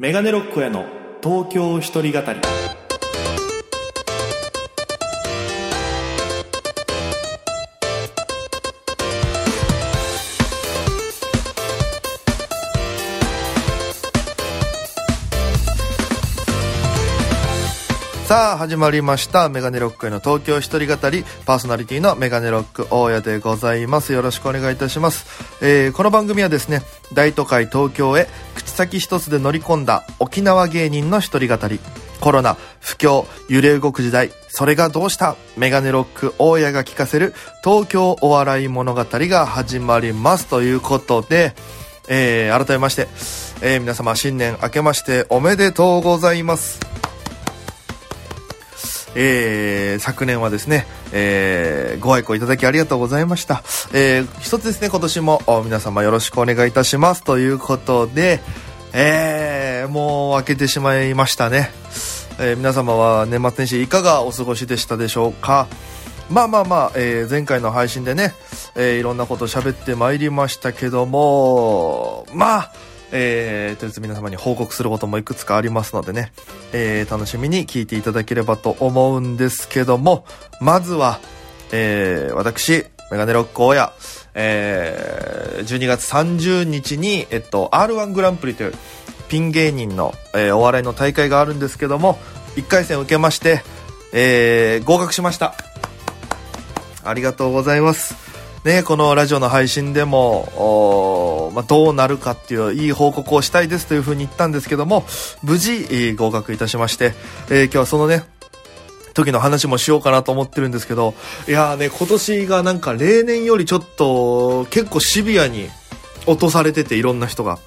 メガネロックへの東京一人語り。さあ始まりました。メガネロックへの東京一人語り。パーソナリティのメガネロック大家でございます。よろしくお願いいたします、えーこの番組はですね大都会東京へ口先一つで乗り込んだ沖縄芸人の一人語り。コロナ不況揺れ動く時代。それがどうした？メガネロック大家が聞かせる東京お笑い物語が始まります。ということでえー改めまして、えー皆様新年明けましておめでとうございます。えー昨年はですね、えーご愛顧いただきありがとうございました。えー一つですね、今年も皆様よろしくお願いいたします。ということで、えーもう明けてしまいましたね。えー皆様は年末年始いかがお過ごしでしたでしょうかまあまあまあ、えー前回の配信でね、えーいろんなこと喋ってまいりましたけども、まあ、えー、とりあえず皆様に報告することもいくつかありますのでね、えー楽しみに聞いていただければと思うんですけども、まずは、えー私、メガネロック大家、えー12月30日に、えっと、R1 グランプリというピン芸人の、えーお笑いの大会があるんですけども、1回戦受けまして、えー合格しました。ありがとうございます。ね、このラジオの配信でも、おまあ、どうなるかっていういい報告をしたいですというふうに言ったんですけども、無事、えー合格いたしまして、えー今日はそのね、時の話もしようかなと思ってるんですけど、いやーね、今年がなんか例年よりちょっと結構シビアに落とされてていろんな人が。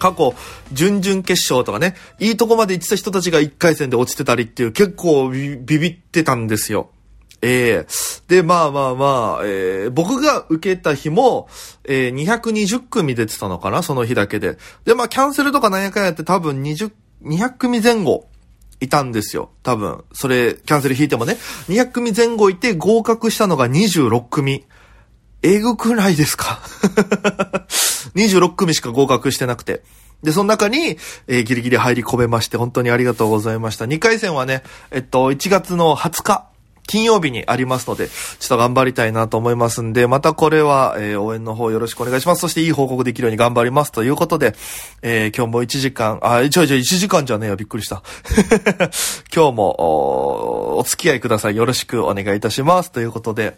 過去、準々決勝とかね、いいとこまで行ってた人たちが1回戦で落ちてたりっていう結構ビビってたんですよ。ええで、まあまあまあ、えー僕が受けた日も、えー220組出てたのかなその日だけで。で、まあ、キャンセルとかなんやかんやって多分20、200組前後いたんですよ。多分。それ、キャンセル引いてもね。200組前後いて合格したのが26組。えぐくないですか ?26 組しか合格してなくて。で、その中に、えーギリギリ入り込めまして、本当にありがとうございました。2回戦はね、えっと、1月の20日、金曜日にありますので、ちょっと頑張りたいなと思いますんで、またこれは、えー応援の方よろしくお願いします。そしていい報告できるように頑張りますということで、えー今日も1時間、あ、ちょいちょい1時間じゃねえよ、びっくりした。今日もお、お付き合いください。よろしくお願いいたします。ということで、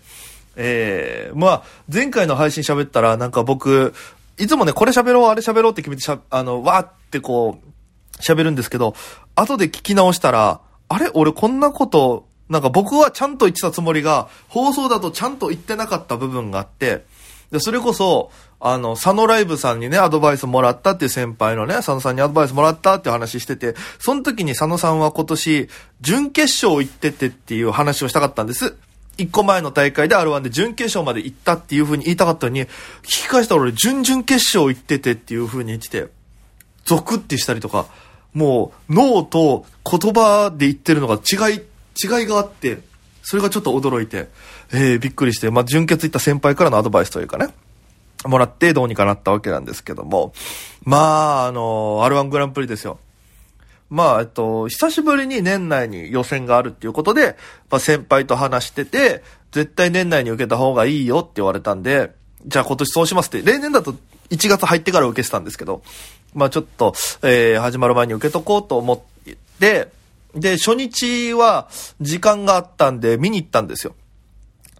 えー、まあ、前回の配信喋ったら、なんか僕、いつもね、これ喋ろう、あれ喋ろうって決めてしゃ、あの、わーってこう、喋るんですけど、後で聞き直したら、あれ？俺こんなこと、なんか僕はちゃんと言ってたつもりが、放送だとちゃんと言ってなかった部分があって、で、それこそ、あの、佐野ライブさんにね、アドバイスもらったっていう先輩のね、佐野さんにアドバイスもらったっていう話してて、その時に佐野さんは今年、準決勝行っててっていう話をしたかったんです。一個前の大会で R1 で準決勝まで行ったっていう風に言いたかったのに、聞き返したら俺、準々決勝行っててっていう風に言ってて、ゾクってしたりとか、もう脳と言葉で言ってるのが違い、違いがあって、それがちょっと驚いて、えー、びっくりして、まあ、純潔行った先輩からのアドバイスというかね、もらってどうにかなったわけなんですけども、まあ、あの、R1 グランプリですよ。まあ、えっと、久しぶりに年内に予選があるっていうことで、まあ、先輩と話してて、絶対年内に受けた方がいいよって言われたんで、じゃあ今年そうしますって、例年だと1月入ってから受けてたんですけど、まあちょっと、えー始まる前に受けとこうと思って、で、初日は時間があったんで見に行ったんですよ。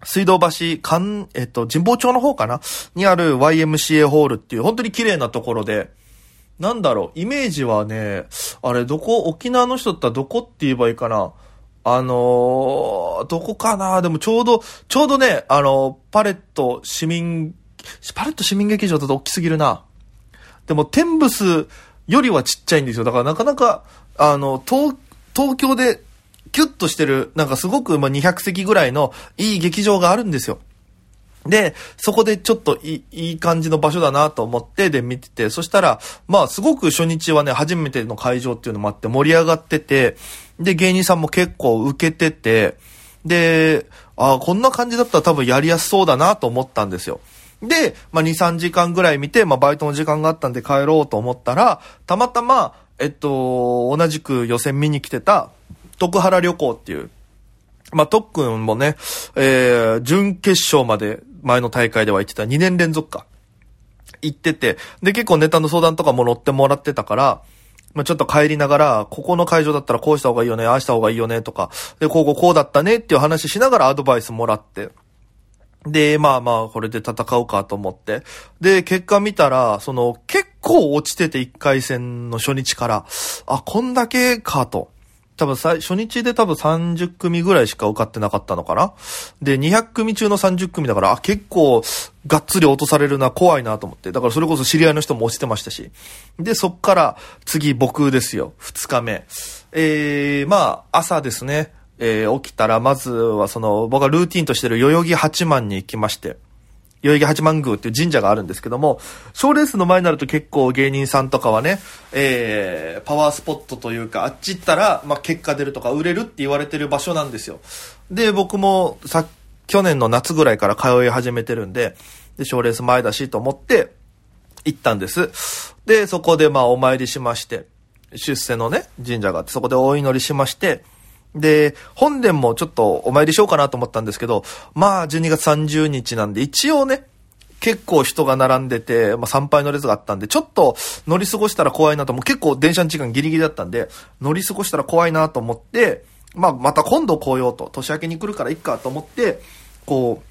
水道橋、かん、えっと、神保町の方かな？にある YMCA ホールっていう本当に綺麗なところで、なんだろう、イメージはね、あれ、どこ、沖縄の人だったらどこって言えばいいかな？あのーどこかな？でもちょうど、ちょうどね、あのパレット市民、パレット市民劇場だと大きすぎるな。でも、テンブスよりはちっちゃいんですよ。だからなかなか、あの、東、東京でキュッとしてる、なんかすごく、ま、200席ぐらいのいい劇場があるんですよ。で、そこでちょっといいいい感じの場所だなと思って、で見てて、そしたら、まあすごく初日はね、初めての会場っていうのもあって盛り上がってて、で、芸人さんも結構受けてて、で、ああこんな感じだったら多分やりやすそうだなと思ったんですよ。で、まあ2、3時間ぐらい見て、まあバイトの時間があったんで帰ろうと思ったら、たまたま、えっと、同じく予選見に来てた、徳原旅行っていう、まあ、特訓もね、えー、準決勝まで前の大会では行ってた2年連続か。行ってて、で、結構ネタの相談とかも乗ってもらってたから、まあ、ちょっと帰りながら、ここの会場だったらこうした方がいいよね、ああした方がいいよね、とか、で、こうこうこうだったねっていう話しながらアドバイスもらって、で、まあまあ、これで戦うかと思って。で、結果見たら、その、結構落ちてて1回戦の初日から、あ、こんだけかと。多分最、初日で多分30組ぐらいしか受かってなかったのかなで、200組中の30組だから、あ、結構、がっつり落とされるな、怖いなと思って。だからそれこそ知り合いの人も落ちてましたし。で、そっから、次僕ですよ。2日目。えー、まあ、朝ですね。えー、起きたら、まずはその、僕がルーティンとしてる代々木八幡に行きまして。代々木八幡宮っていう神社があるんですけども、賞レースの前になると結構芸人さんとかはね、えー、パワースポットというか、あっち行ったら、まあ、結果出るとか売れるって言われてる場所なんですよ。で、僕もさ、去年の夏ぐらいから通い始めてるんで、で、賞レース前だしと思って、行ったんです。で、そこでまあお参りしまして、出世のね、神社があって、そこでお祈りしまして、で、本殿もちょっとお参りしようかなと思ったんですけど、まあ、12月30日なんで、一応ね、結構人が並んでて、まあ、参拝の列があったんで、ちょっと乗り過ごしたら怖いなと、もう結構電車の時間ギリギリだったんで、乗り過ごしたら怖いなと思って、まあ、また今度来ようと、年明けに来るからいっかと思って、こ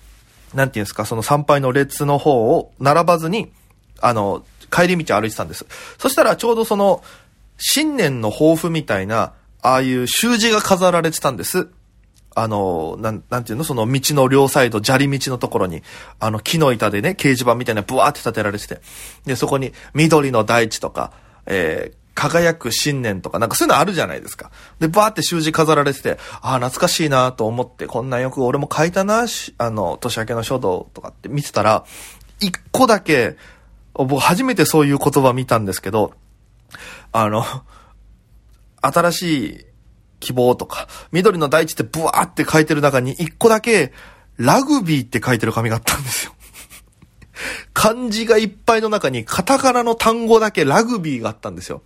う、なんていうんですか、その参拝の列の方を並ばずに、あの、帰り道歩いてたんです。そしたらちょうどその、新年の抱負みたいな、ああいう習字が飾られてたんです。あの、なん、なんていうの？その道の両サイド、砂利道のところに、あの木の板でね、掲示板みたいなブワーって立てられてて。で、そこに緑の大地とか、えー、輝く新年とか、なんかそういうのあるじゃないですか。で、バーって習字飾られてて、ああ、懐かしいなと思って、こんなよく俺も書いたな、あの、年明けの書道とかって見てたら、一個だけ、僕初めてそういう言葉見たんですけど、あの、新しい希望とか、緑の大地ってブワーって書いてる中に一個だけ、ラグビーって書いてる紙があったんですよ。漢字がいっぱいの中にカタカナの単語だけラグビーがあったんですよ。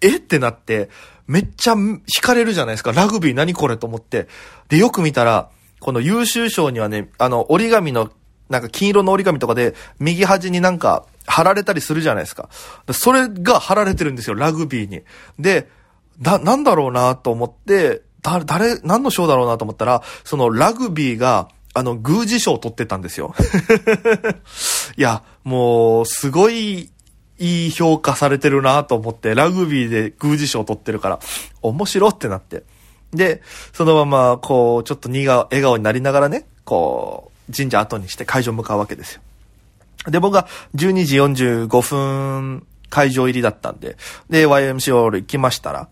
えってなって、めっちゃ惹かれるじゃないですか。ラグビー何これと思って。で、よく見たら、この優秀賞にはね、あの、折り紙の、なんか金色の折り紙とかで、右端になんか貼られたりするじゃないですか。それが貼られてるんですよ、ラグビーに。で、だ、なんだろうなと思って、だ、誰、何の賞だろうなと思ったら、そのラグビーが、あの、宮司賞を取ってたんですよ。いや、もう、すごい、いい評価されてるなと思って、ラグビーで宮司賞を取ってるから、面白ってなって。で、そのまま、こう、ちょっと苦笑顔になりながらね、こう、神社後にして会場向かうわけですよ。で、僕が12時45分会場入りだったんで、で、YMC ホール行きましたら、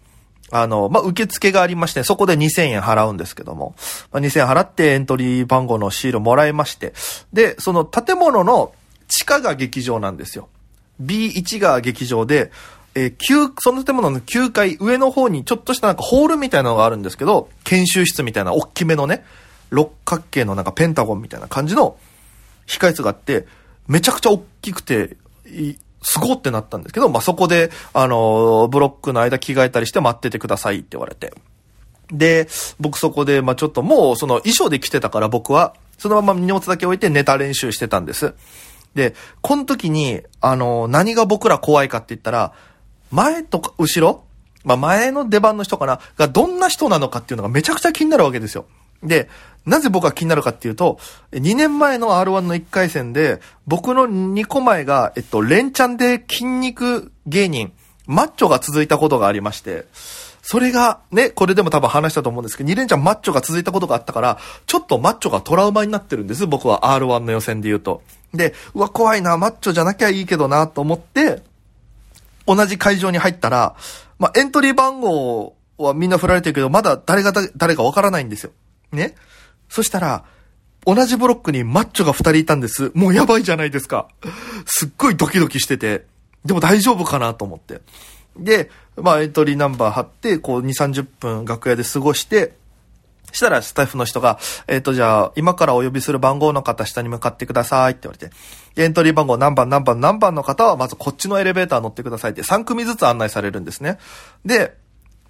あの、まあ、受付がありまして、そこで2000円払うんですけども、まあ、2000円払ってエントリー番号のシールもらいまして、で、その建物の地下が劇場なんですよ。B1 が劇場で、えー、9、その建物の9階上の方にちょっとしたなんかホールみたいなのがあるんですけど、研修室みたいな大きめのね、六角形のなんかペンタゴンみたいな感じの控室があって、めちゃくちゃ大きくて、すごってなったんですけど、まあ、そこで、あの、ブロックの間着替えたりして待っててくださいって言われて。で、僕そこで、まあ、ちょっともう、その衣装で来てたから僕は、そのまま荷物だけ置いてネタ練習してたんです。で、この時に、あの、何が僕ら怖いかって言ったら、前とか後ろまあ、前の出番の人かながどんな人なのかっていうのがめちゃくちゃ気になるわけですよ。で、なぜ僕が気になるかっていうと、2年前の R1 の1回戦で、僕の2個前が、えっと、連チャンで筋肉芸人、マッチョが続いたことがありまして、それが、ね、これでも多分話したと思うんですけど、2連チャンマッチョが続いたことがあったから、ちょっとマッチョがトラウマになってるんです、僕は R1 の予選で言うと。で、うわ、怖いな、マッチョじゃなきゃいいけどな、と思って、同じ会場に入ったら、まあ、エントリー番号はみんな振られてるけど、まだ誰が誰かわからないんですよ。ね。そしたら、同じブロックにマッチョが二人いたんです。もうやばいじゃないですか。すっごいドキドキしてて、でも大丈夫かなと思って。で、まあエントリーナンバー貼って、こう2、30分楽屋で過ごして、したらスタッフの人が、えっ、と、じゃあ、今からお呼びする番号の方下に向かってくださいって言われて、エントリー番号何番何番何番の方は、まずこっちのエレベーター乗ってくださいって3組ずつ案内されるんですね。で、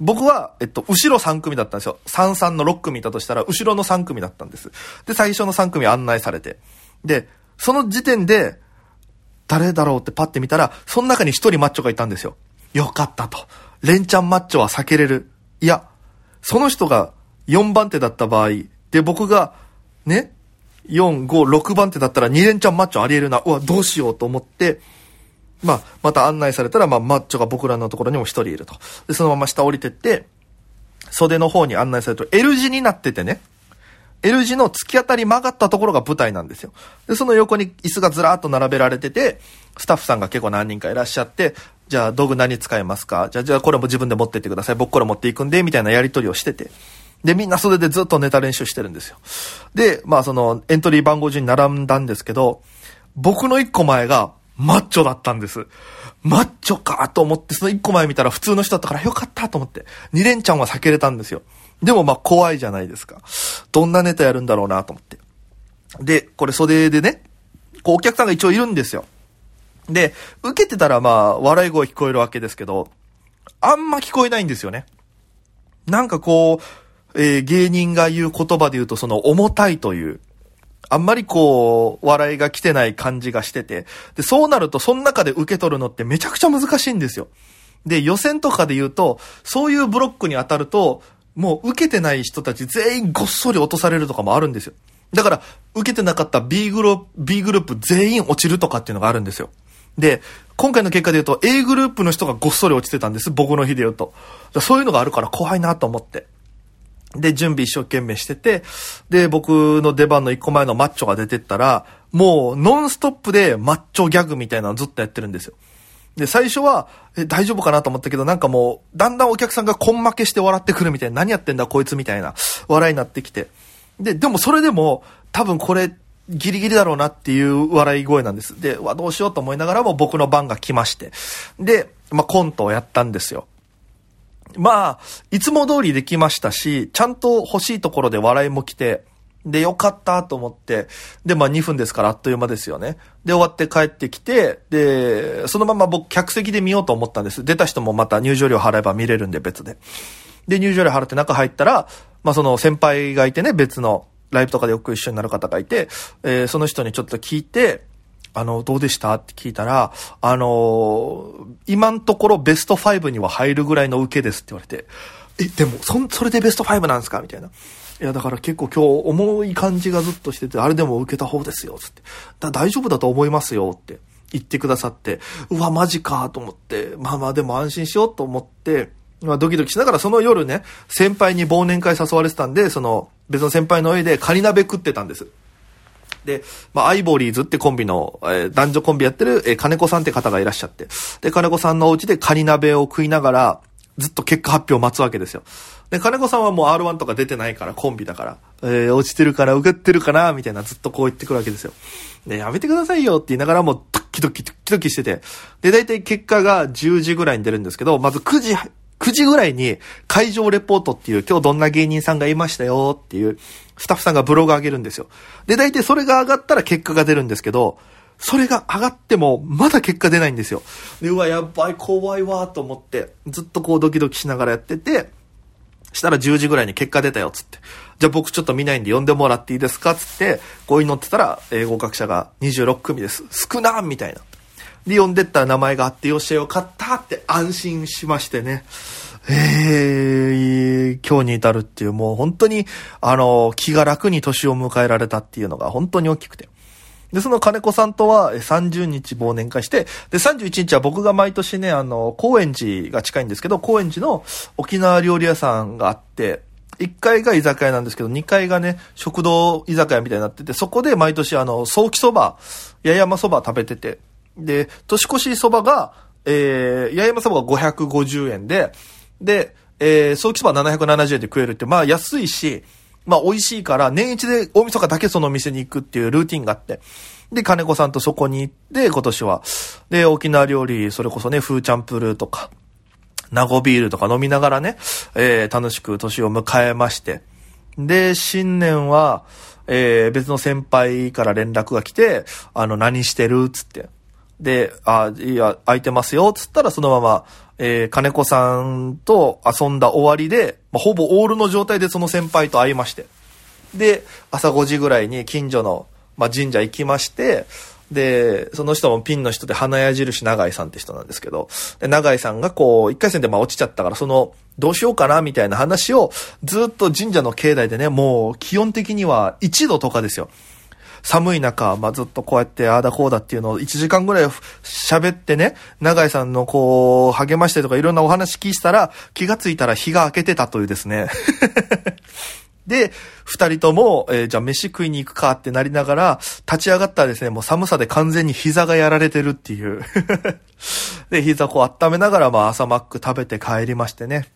僕は、えっと、後ろ3組だったんですよ。33の6組いたとしたら、後ろの3組だったんです。で、最初の3組案内されて。で、その時点で、誰だろうってパッて見たら、その中に1人マッチョがいたんですよ。よかったと。レンチャンマッチョは避けれる。いや、その人が4番手だった場合、で、僕が、ね、4、5、6番手だったら2連チャンマッチョあり得るな。うわ、どうしようと思って、まあ、また案内されたら、まあ、マッチョが僕らのところにも一人いると。で、そのまま下降りてって、袖の方に案内されると、L 字になっててね、L 字の突き当たり曲がったところが舞台なんですよ。で、その横に椅子がずらーっと並べられてて、スタッフさんが結構何人かいらっしゃって、じゃあ道具何使いますか？じゃあ、じゃあこれも自分で持ってってください。僕これ持っていくんで、みたいなやり取りをしてて。で、みんなそれでずっとネタ練習してるんですよ。で、まあそのエントリー番号順に並んだんですけど、僕の一個前がマッチョだったんです。マッチョかと思って、その一個前見たら普通の人だったからよかったと思って、二連チャンは避けれたんですよ。でもまあ怖いじゃないですか。どんなネタやるんだろうなと思って。で、これ袖でね、こうお客さんが一応いるんですよ。で、受けてたらまあ笑い声聞こえるわけですけど、あんま聞こえないんですよね。なんかこう、えー、芸人が言う言葉で言うとその重たいという、あんまりこう、笑いが来てない感じがしてて、で、そうなるとその中で受け取るのってめちゃくちゃ難しいんですよ。で、予選とかで言うと、そういうブロックに当たると、もう受けてない人たち全員ごっそり落とされるとかもあるんですよ。だから、受けてなかった B グループ、B グループ全員落ちるとかっていうのがあるんですよ。で、今回の結果で言うと A グループの人がごっそり落ちてたんです。僕の日で言うと。そういうのがあるから怖いなと思って。で、準備一生懸命してて、で、僕の出番の一個前のマッチョが出てったら、もうノンストップでマッチョギャグみたいなのずっとやってるんですよ。で、最初は、え、大丈夫かなと思ったけど、なんかもう、だんだんお客さんが根負けして笑ってくるみたいな、何やってんだこいつみたいな、笑いになってきて。で、でもそれでも、多分これ、ギリギリだろうなっていう笑い声なんです。で、わ、どうしようと思いながらも僕の番が来まして。で、まあ、コントをやったんですよ。まあ、いつも通りできましたし、ちゃんと欲しいところで笑いも来て、で、よかったと思って、で、まあ2分ですからあっという間ですよね。で、終わって帰ってきて、で、そのまま僕客席で見ようと思ったんです。出た人もまた入場料払えば見れるんで別で。で、入場料払って中入ったら、まあその先輩がいてね、別のライブとかでよく一緒になる方がいて、えー、その人にちょっと聞いて、あの、どうでした？って聞いたら、あのー、今んところベスト5には入るぐらいの受けですって言われて、え、でも、そ、それでベスト5なんですか？みたいな。いや、だから結構今日重い感じがずっとしてて、あれでも受けた方ですよ、つって。だ大丈夫だと思いますよ、って言ってくださって、うわ、マジか、と思って、まあまあでも安心しようと思って、まあドキドキしながらその夜ね、先輩に忘年会誘われてたんで、その別の先輩の家でカニ鍋食ってたんです。で、まあ、アイボリーズってコンビの、えー、男女コンビやってる、えー、金子さんって方がいらっしゃって。で、金子さんのお家でカニ鍋を食いながら、ずっと結果発表を待つわけですよ。で、金子さんはもう R1 とか出てないから、コンビだから、えー、落ちてるから、受けてるかな、みたいな、ずっとこう言ってくるわけですよ。で、やめてくださいよって言いながらもう、ドキドキ、ドキドキしてて。で、大体結果が10時ぐらいに出るんですけど、まず9時、9時ぐらいに会場レポートっていう今日どんな芸人さんがいましたよっていうスタッフさんがブログ上げるんですよ。で、大体それが上がったら結果が出るんですけど、それが上がってもまだ結果出ないんですよ。で、うわ、やばい、怖いわと思って、ずっとこうドキドキしながらやってて、したら10時ぐらいに結果出たよ、つって。じゃあ僕ちょっと見ないんで呼んでもらっていいですかつって、こういうのってたら、えー、合格者が26組です。少なーみたいな。で、呼んでったら名前があって、よっしゃよかったって安心しましてね。えー、今日に至るっていう、もう本当に、あの、気が楽に年を迎えられたっていうのが本当に大きくて。で、その金子さんとは30日忘年会して、で、31日は僕が毎年ね、あの、高円寺が近いんですけど、高円寺の沖縄料理屋さんがあって、1階が居酒屋なんですけど、2階がね、食堂居酒屋みたいになってて、そこで毎年あの、早期そば、八重山そば食べてて、で、年越しそばが、えー、八重山そばが550円で、で、えー、早期そば770円で食えるって、まあ安いし、まあ美味しいから、年一で大晦日だけその店に行くっていうルーティンがあって、で、金子さんとそこに行って、今年は。で、沖縄料理、それこそね、フーチャンプルーとか、ナゴビールとか飲みながらね、えー、楽しく年を迎えまして。で、新年は、えー、別の先輩から連絡が来て、あの、何してるつって。で、あ、いや、空いてますよ、つったらそのまま、えー、金子さんと遊んだ終わりで、まあ、ほぼオールの状態でその先輩と会いまして。で、朝5時ぐらいに近所の、まあ、神社行きまして、で、その人もピンの人で花矢印長井さんって人なんですけど、で長井さんがこう、一回戦でまあ落ちちゃったから、その、どうしようかなみたいな話を、ずっと神社の境内でね、もう気温的には1度とかですよ。寒い中、まあ、ずっとこうやってああだこうだっていうのを1時間ぐらい喋ってね、長井さんのこう、励ましてとかいろんなお話聞いたら、気がついたら日が明けてたというですね。で、二人とも、えー、じゃあ飯食いに行くかってなりながら、立ち上がったらですね、もう寒さで完全に膝がやられてるっていう。で、膝こう温めながら、まあ朝マック食べて帰りましてね。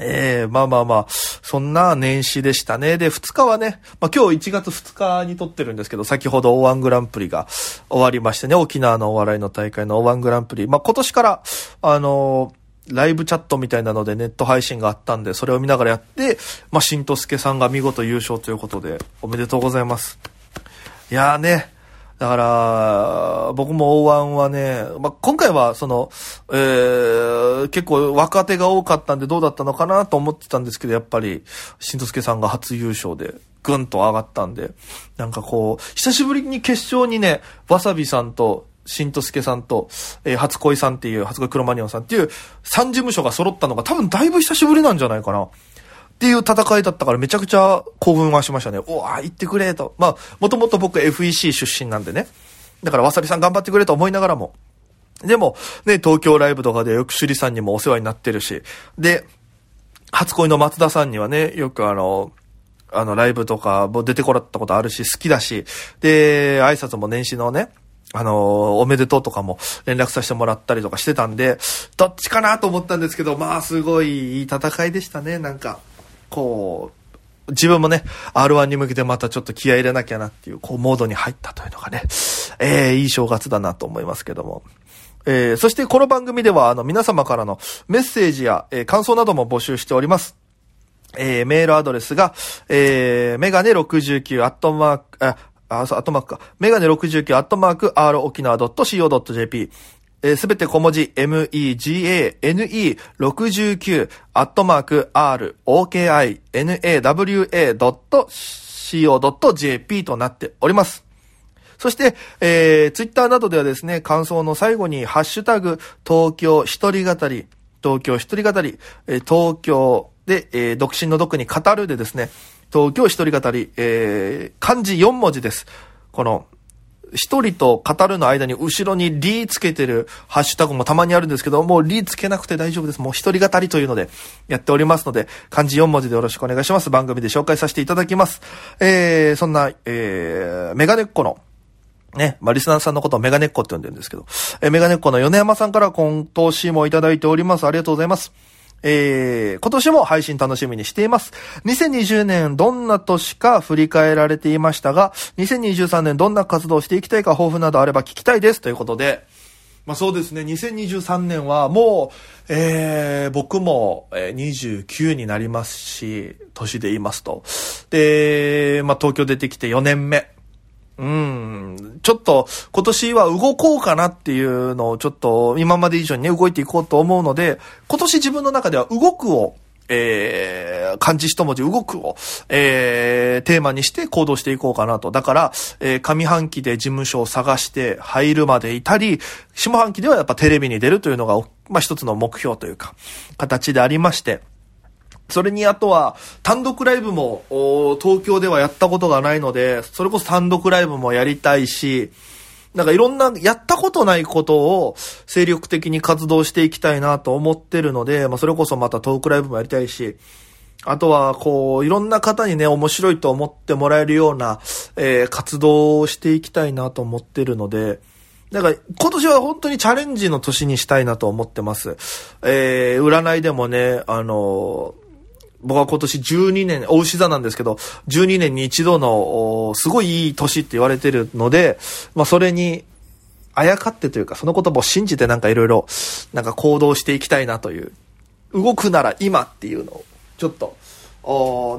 ええー、まあまあまあ、そんな年始でしたね。で、2日はね、まあ今日1月2日に撮ってるんですけど、先ほど O1 グランプリが終わりましてね、沖縄のお笑いの大会の O1 グランプリ。まあ今年から、あのーライブチャットみたいなのでネット配信があったんで、それを見ながらやって、まあ、しんとすけさんが見事優勝ということで、おめでとうございます。いやーね、だから、僕も O1 はね、まあ、今回はその、えー、結構若手が多かったんでどうだったのかなと思ってたんですけど、やっぱり、しんとすけさんが初優勝で、ぐんと上がったんで、なんかこう、久しぶりに決勝にね、わさびさんと新とすけさんと、えー、初恋さんっていう、初恋クロマニオンさんっていう、3事務所が揃ったのが多分だいぶ久しぶりなんじゃないかな。っていう戦いだったからめちゃくちゃ興奮はしましたね。おわ、行ってくれと。まあ、もともと僕 FEC 出身なんでね。だからわさびさん頑張ってくれと思いながらも。でも、ね、東京ライブとかでよく首里さんにもお世話になってるし。で、初恋の松田さんにはね、よくあの、あの、ライブとかも出てこらったことあるし、好きだし、で、挨拶も年始のね、あのおめでとうとかも連絡させてもらったりとかしてたんで、どっちかなと思ったんですけど、まあ、すごいいい戦いでしたね、なんか。こう、自分もね、R1 に向けてまたちょっと気合い入れなきゃなっていう、こう、モードに入ったというのがね、えー、いい正月だなと思いますけども。えー、そしてこの番組では、あの、皆様からのメッセージや、えー、感想なども募集しております。えー、メールアドレスが、えー、メガネ69アットマーク、あ、あ、そう、アットマークか。メガネ69アットマーク r 沖縄 .co.jp。えす、べて小文字 megane69 アットマーク r okinawa.co.jp となっております。そして、えー、ツイッターなどではですね、感想の最後に、ハッシュタグ、東京一人語り、東京一人語り、え、東京で、えー、独身の毒に語るでですね、東京一人語り、えー、漢字4文字です。この、一人と語るの間に後ろにリーつけてるハッシュタグもたまにあるんですけど、もうリーつけなくて大丈夫です。もう一人語りというのでやっておりますので、漢字4文字でよろしくお願いします。番組で紹介させていただきます。えー、そんな、えー、メガネっ子のね、まあ、リスナーさんのことをメガネっ子って呼んでるんですけど、えー、メガネっ子の米山さんから今年もいただいております。ありがとうございます。えー、今年も配信楽しみにしています。2020年どんな年か振り返られていましたが、2023年どんな活動をしていきたいか抱負などあれば聞きたいです。ということで、まあそうですね、2023年はもう、えー、僕も29になりますし、年で言いますと。で、まあ東京出てきて4年目。うん、ちょっと今年は動こうかなっていうのをちょっと今まで以上にね、動いていこうと思うので、今年自分の中では動くを、えー、漢字一文字動くを、えー、テーマにして行動していこうかなと。だから、えー、上半期で事務所を探して入るまでいたり、下半期ではやっぱテレビに出るというのが、まあ、一つの目標というか、形でありまして、それにあとは、単独ライブも、東京ではやったことがないので、それこそ単独ライブもやりたいし、なんかいろんな、やったことないことを精力的に活動していきたいなと思ってるので、まあそれこそまたトークライブもやりたいし、あとは、こう、いろんな方にね、面白いと思ってもらえるような、えー、活動をしていきたいなと思ってるので、だから、今年は本当にチャレンジの年にしたいなと思ってます。えー、占いでもね、あの僕は今年12年、お牛座なんですけど、12年に一度の、すごいいい年って言われてるので、まあそれに、あやかってというか、その言葉を信じてなんかいろいろ、なんか行動していきたいなという、動くなら今っていうのを、ちょっと、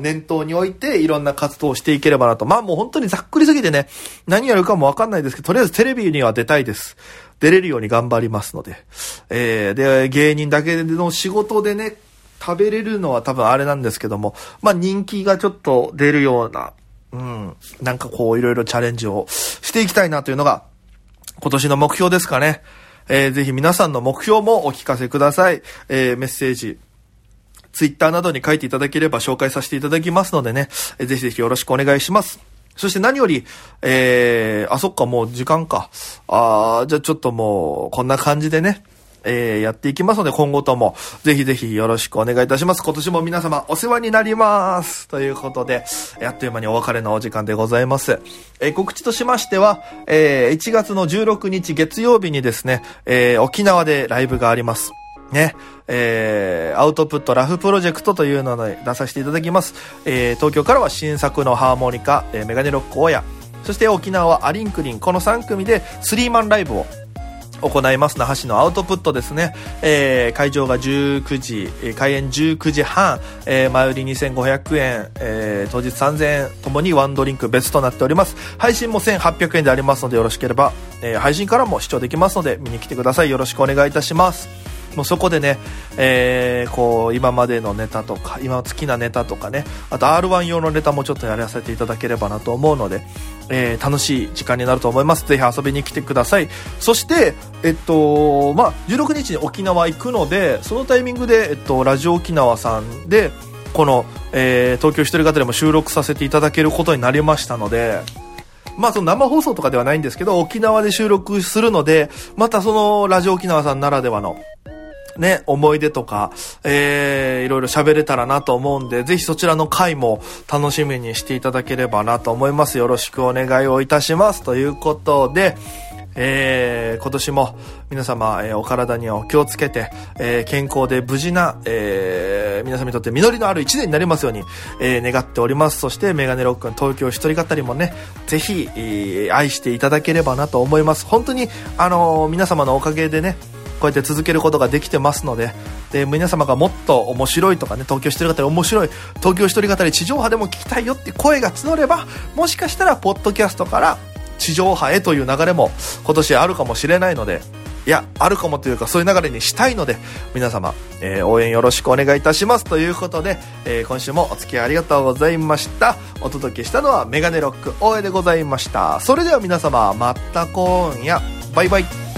念頭に置いていろんな活動をしていければなと。まあもう本当にざっくりすぎてね、何やるかもわかんないですけど、とりあえずテレビには出たいです。出れるように頑張りますので。えー、で、芸人だけの仕事でね、食べれるのは多分あれなんですけども、まあ人気がちょっと出るような、うん、なんかこういろいろチャレンジをしていきたいなというのが、今年の目標ですかね。えー、ぜひ皆さんの目標もお聞かせください。えー、メッセージ、ツイッターなどに書いていただければ紹介させていただきますのでね、えーぜひぜひよろしくお願いします。そして何より、えー、あ、そっか、もう時間か。あーじゃあちょっともう、こんな感じでね、えー、やっていきますので、今後とも、ぜひぜひよろしくお願いいたします。今年も皆様お世話になります。ということで、あっという間にお別れのお時間でございます。えー告知としましては、えー1月の16日月曜日にですね、えー沖縄でライブがあります。ね、えー、アウトプットラフプロジェクトというのに出させていただきます。えー、東京からは新作のハーモニカ、えーメガネロックオヤ、そして沖縄はアリンクリン、この3組でスリーマンライブを行います那覇市のアウトプットですね、えー会場が19時、開演19時半、えー前売り2500円、えー当日3000円ともにワンドリンク別となっております。配信も1800円でありますのでよろしければ、えー配信からも視聴できますので見に来てください。よろしくお願いいたします。もうそこでね、えーこう、今までのネタとか、今好きなネタとかね、あと R1 用のネタもちょっとやらせていただければなと思うので、えー楽しい時間になると思います。ぜひ遊びに来てください。そして、えっと、まあ、16日に沖縄行くので、そのタイミングで、えっと、ラジオ沖縄さんで、この、えー東京一人語りも収録させていただけることになりましたので、まあその生放送とかではないんですけど、沖縄で収録するので、またそのラジオ沖縄さんならではの、ね、思い出とか、えー、いろいろ喋れたらなと思うんで、ぜひそちらの回も楽しみにしていただければなと思います。よろしくお願いをいたします。ということで、えー今年も皆様、えーお体にはお気をつけて、えー健康で無事な、えー皆様にとって実りのある一年になりますように、え願っております。そして、メガネロックの東京一人語りもね、ぜひ、え愛していただければなと思います。本当に、あの皆様のおかげでね、こうやって続けることができてますので、で、皆様がもっと面白いとかね、東京一人語り面白い、東京一人語り地上波でも聞きたいよって声が募れば、もしかしたら、ポッドキャストから地上波へという流れも今年あるかもしれないので、いや、あるかもというか、そういう流れにしたいので、皆様、えー応援よろしくお願いいたします。ということで、えー今週もお付き合いありがとうございました。お届けしたのはメガネロック大江でございました。それでは皆様、また今夜、バイバイ。